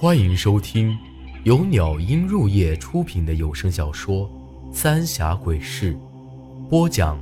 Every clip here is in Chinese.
欢迎收听由鸟音入夜出品的有声小说《三峡鬼事》，播讲：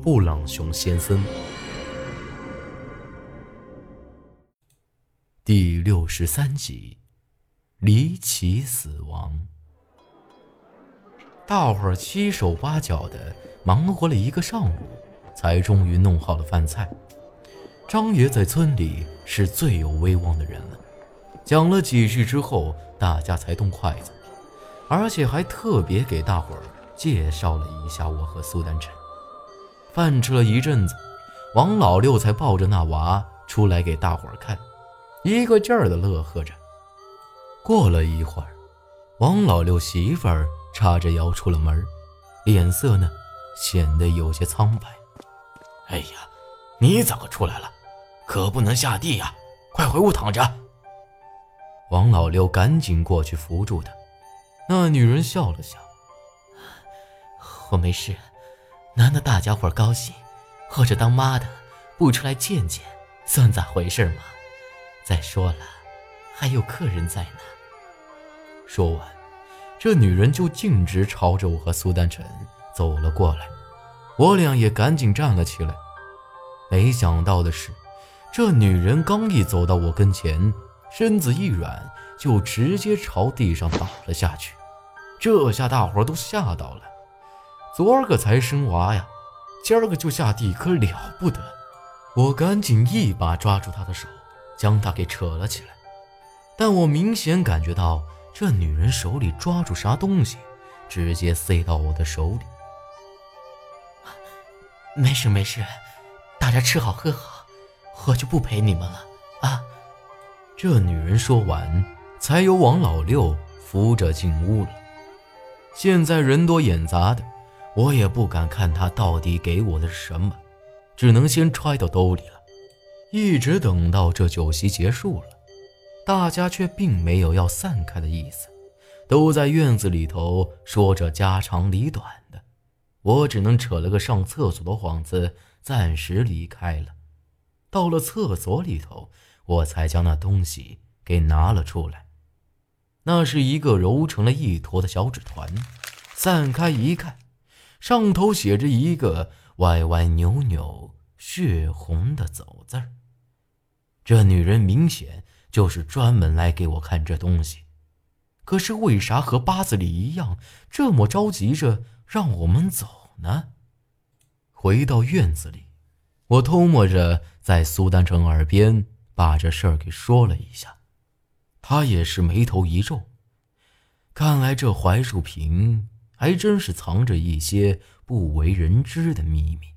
布朗熊先生。第六十三集，离奇死亡。大伙儿七手八脚的忙活了一个上午，才终于弄好了饭菜。张爷在村里是最有威望的人了。讲了几句之后，大家才动筷子，而且还特别给大伙儿介绍了一下我和苏丹晨。饭吃了一阵子，王老六才抱着那娃出来给大伙儿看，一个劲儿的乐呵着。过了一会儿，王老六媳妇儿叉着腰出了门，脸色呢显得有些苍白。哎呀，你怎么出来了？可不能下地呀！快回屋躺着。王老六赶紧过去扶住她，那女人笑了笑：“我没事，难得大家伙高兴，或者当妈的不出来见见，算咋回事嘛？再说了，还有客人在呢。”说完，这女人就径直朝着我和苏丹晨走了过来，我俩也赶紧站了起来。没想到的是，这女人刚一走到我跟前。身子一软，就直接朝地上倒了下去。这下大伙都吓到了。昨儿个才生娃呀，今儿个就下地，可了不得！我赶紧一把抓住她的手，将她给扯了起来。但我明显感觉到这女人手里抓住啥东西，直接塞到我的手里。没事没事，大家吃好喝好，我就不陪你们了。这女人说完，才由王老六扶着进屋了。现在人多眼杂的，我也不敢看她到底给我的什么，只能先揣到兜里了。一直等到这酒席结束了，大家却并没有要散开的意思，都在院子里头说着家长里短的。我只能扯了个上厕所的幌子，暂时离开了。到了厕所里头。我才将那东西给拿了出来，那是一个揉成了一坨的小纸团，散开一看，上头写着一个歪歪扭扭、血红的“走”字儿。这女人明显就是专门来给我看这东西，可是为啥和八字里一样这么着急着让我们走呢？回到院子里，我偷摸着在苏丹成耳边。把这事儿给说了一下，他也是眉头一皱。看来这槐树坪还真是藏着一些不为人知的秘密。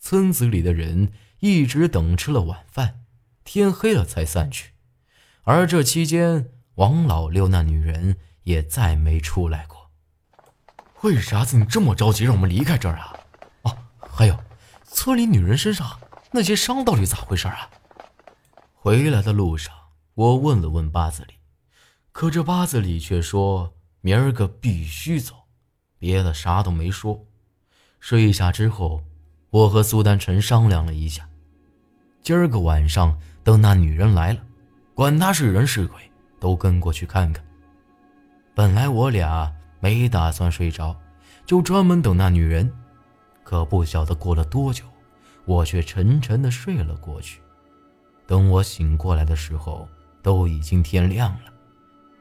村子里的人一直等吃了晚饭，天黑了才散去。而这期间，王老六那女人也再没出来过。为啥子你这么着急让我们离开这儿啊？哦，还有，村里女人身上那些伤到底咋回事啊？回来的路上，我问了问八字里，可这八字里却说明儿个必须走，别的啥都没说。睡下之后，我和苏丹晨商量了一下，今儿个晚上等那女人来了，管她是人是鬼，都跟过去看看。本来我俩没打算睡着，就专门等那女人，可不晓得过了多久，我却沉沉的睡了过去。等我醒过来的时候，都已经天亮了。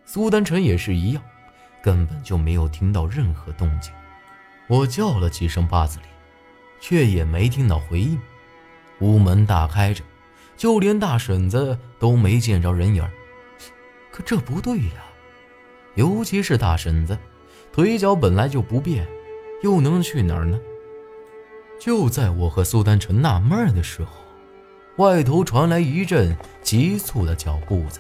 苏丹晨也是一样，根本就没有听到任何动静。我叫了几声八子里，却也没听到回应。屋门大开着，就连大婶子都没见着人影可这不对呀，尤其是大婶子，腿脚本来就不便，又能去哪儿呢？就在我和苏丹晨纳闷的时候。外头传来一阵急促的脚步子，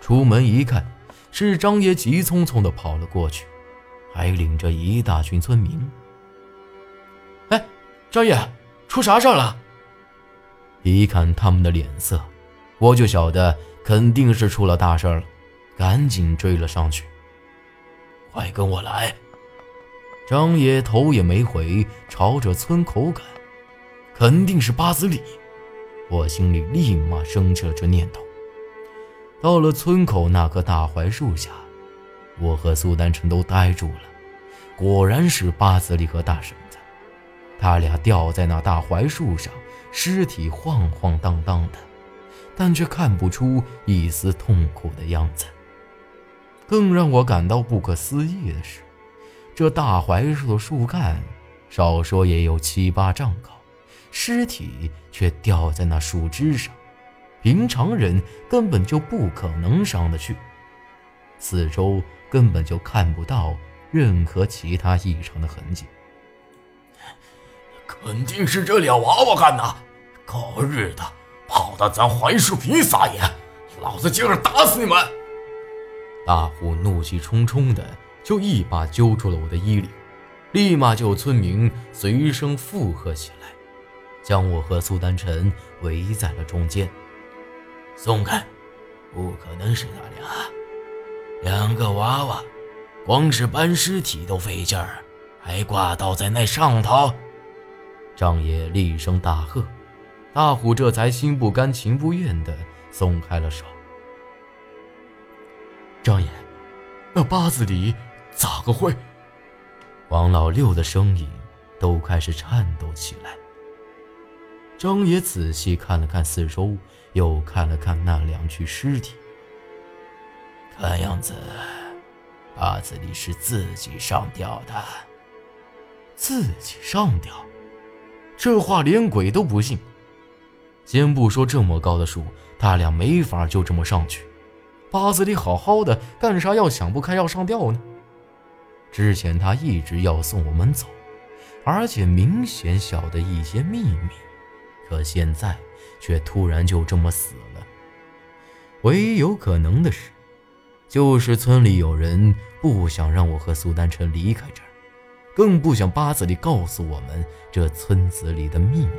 出门一看，是张爷急匆匆地跑了过去，还领着一大群村民。哎，张爷，出啥事了？一看他们的脸色，我就晓得肯定是出了大事了，赶紧追了上去。快跟我来！张爷头也没回，朝着村口赶，肯定是八子里。我心里立马升起了这念头。到了村口那棵大槐树下，我和苏丹晨都呆住了。果然是八子里和大婶子，他俩吊在那大槐树上，尸体晃晃荡荡的，但却看不出一丝痛苦的样子。更让我感到不可思议的是，这大槐树的树干，少说也有七八丈高，尸体却吊在那树枝上。平常人根本就不可能上得去，四周根本就看不到任何其他异常的痕迹。肯定是这俩娃娃干的，狗日的，跑到咱槐树皮撒野，老子今儿打死你们！大虎怒气冲冲的就一把揪住了我的衣领，立马就有村民随声附和起来，将我和苏丹晨围在了中间。松开！不可能是他俩，两个娃娃，光是搬尸体都费劲儿，还挂倒在那上头。张爷厉声大喝，大虎这才心不甘情不愿地松开了手。张爷，那八字里咋个会？王老六的声音都开始颤抖起来。张爷仔细看了看四周。又看了看那两具尸体，看样子八子里是自己上吊的。自己上吊？这话连鬼都不信。先不说这么高的树，他俩没法就这么上去。八子里好好的，干啥要想不开要上吊呢？之前他一直要送我们走，而且明显晓得一些秘密，可现在……却突然就这么死了。唯一有可能的是，就是村里有人不想让我和苏丹晨离开这儿，更不想八子里告诉我们这村子里的秘密。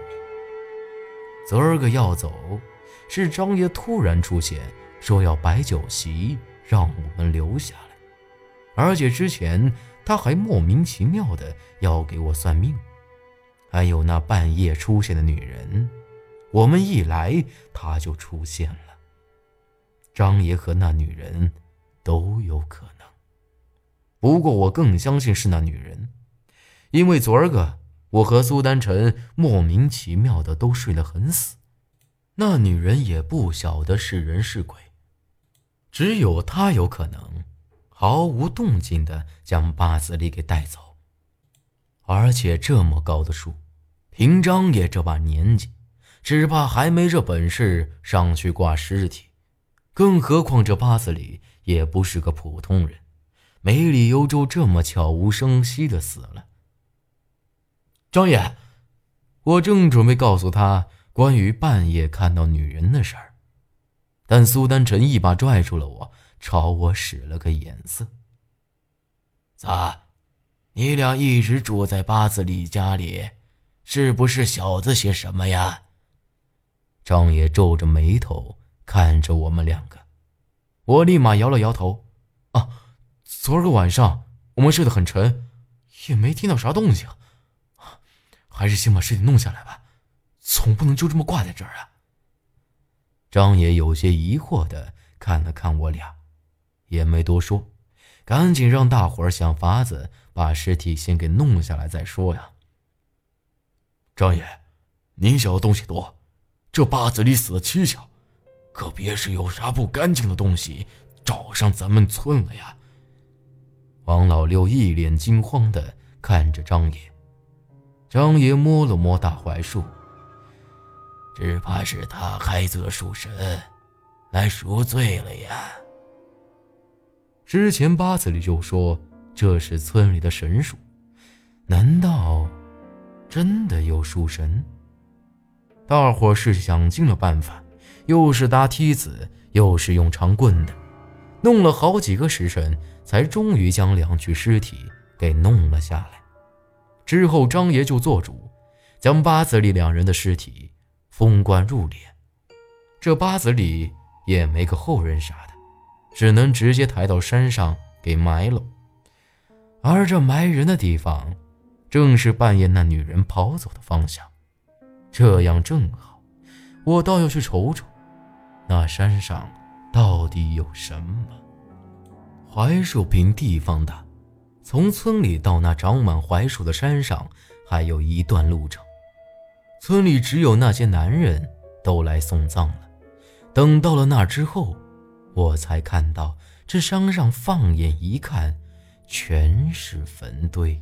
昨儿个要走，是张爷突然出现，说要摆酒席，让我们留下来，而且之前他还莫名其妙的要给我算命，还有那半夜出现的女人。我们一来，她就出现了。张爷和那女人都有可能，不过我更相信是那女人，因为昨儿个我和苏丹晨莫名其妙的都睡得很死，那女人也不晓得是人是鬼，只有她有可能毫无动静的将八子里给带走，而且这么高的树，凭张爷这把年纪。只怕还没这本事上去挂尸体，更何况这八子里也不是个普通人，没理由就这么悄无声息的死了。张爷，我正准备告诉他关于半夜看到女人的事儿，但苏丹晨一把拽住了我，朝我使了个眼色。咋，你俩一直住在八子里家里，是不是小子些什么呀？张爷皱着眉头看着我们两个，我立马摇了摇头。啊，昨儿个晚上我们睡得很沉，也没听到啥动静，还是先把尸体弄下来吧，总不能就这么挂在这儿啊。张爷有些疑惑的看了看我俩，也没多说，赶紧让大伙儿想法子把尸体先给弄下来再说呀。张爷，您晓得东西多。这八子里死的蹊跷，可别是有啥不干净的东西找上咱们村了呀！王老六一脸惊慌的看着张爷，张爷摸了摸大槐树，只怕是他开责树神来赎罪了呀。之前八子里就说这是村里的神树，难道真的有树神？大伙是想尽了办法，又是搭梯子，又是用长棍的，弄了好几个时辰，才终于将两具尸体给弄了下来。之后，张爷就做主，将八子里两人的尸体封棺入殓。这八子里也没个后人啥的，只能直接抬到山上给埋了。而这埋人的地方，正是半夜那女人跑走的方向。这样正好，我倒要去瞅瞅，那山上到底有什么？槐树坪地方大，从村里到那长满槐树的山上还有一段路程。村里只有那些男人都来送葬了。等到了那之后，我才看到这山上放眼一看，全是坟堆。